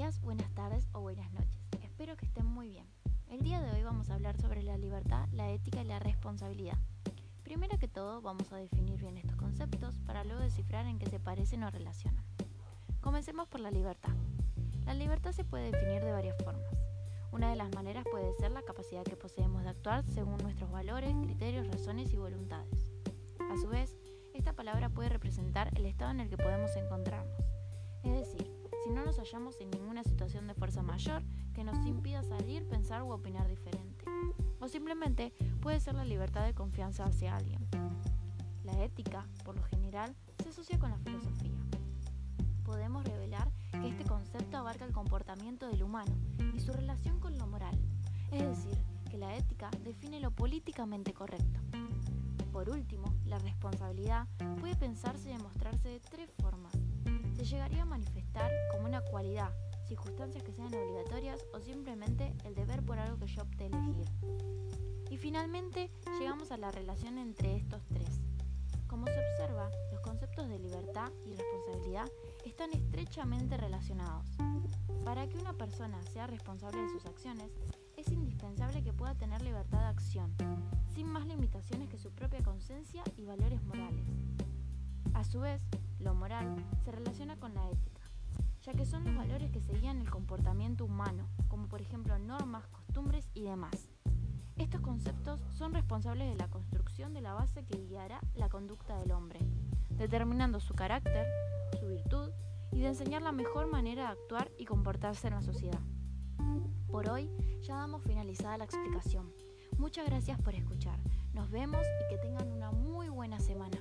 días, buenas tardes o buenas noches. Espero que estén muy bien. El día de hoy vamos a hablar sobre la libertad, la ética y la responsabilidad. Primero que todo, vamos a definir bien estos conceptos para luego descifrar en qué se parecen o relacionan. Comencemos por la libertad. La libertad se puede definir de varias formas. Una de las maneras puede ser la capacidad que poseemos de actuar según nuestros valores, criterios, razones y voluntades. A su vez, esta palabra puede representar el estado en el que podemos encontrarnos. Es decir, si no nos hallamos en ninguna situación de fuerza mayor que nos impida salir, pensar u opinar diferente. O simplemente puede ser la libertad de confianza hacia alguien. La ética, por lo general, se asocia con la filosofía. Podemos revelar que este concepto abarca el comportamiento del humano y su relación con lo moral, es decir, que la ética define lo políticamente correcto. Por último, la responsabilidad puede pensarse y demostrarse de tres formas. Se llegaría a manifestar como una cualidad, circunstancias que sean obligatorias o simplemente el deber por algo que yo opté elegir. Y finalmente llegamos a la relación entre estos tres. Como se observa, los conceptos de libertad y responsabilidad están estrechamente relacionados. Para que una persona sea responsable de sus acciones, es indispensable que pueda tener libertad de acción, sin más limitaciones que su propia conciencia y valores morales. A su vez, lo moral se relaciona con la ya que son los valores que se guían el comportamiento humano, como por ejemplo normas, costumbres y demás. Estos conceptos son responsables de la construcción de la base que guiará la conducta del hombre, determinando su carácter, su virtud y de enseñar la mejor manera de actuar y comportarse en la sociedad. Por hoy ya damos finalizada la explicación. Muchas gracias por escuchar. Nos vemos y que tengan una muy buena semana.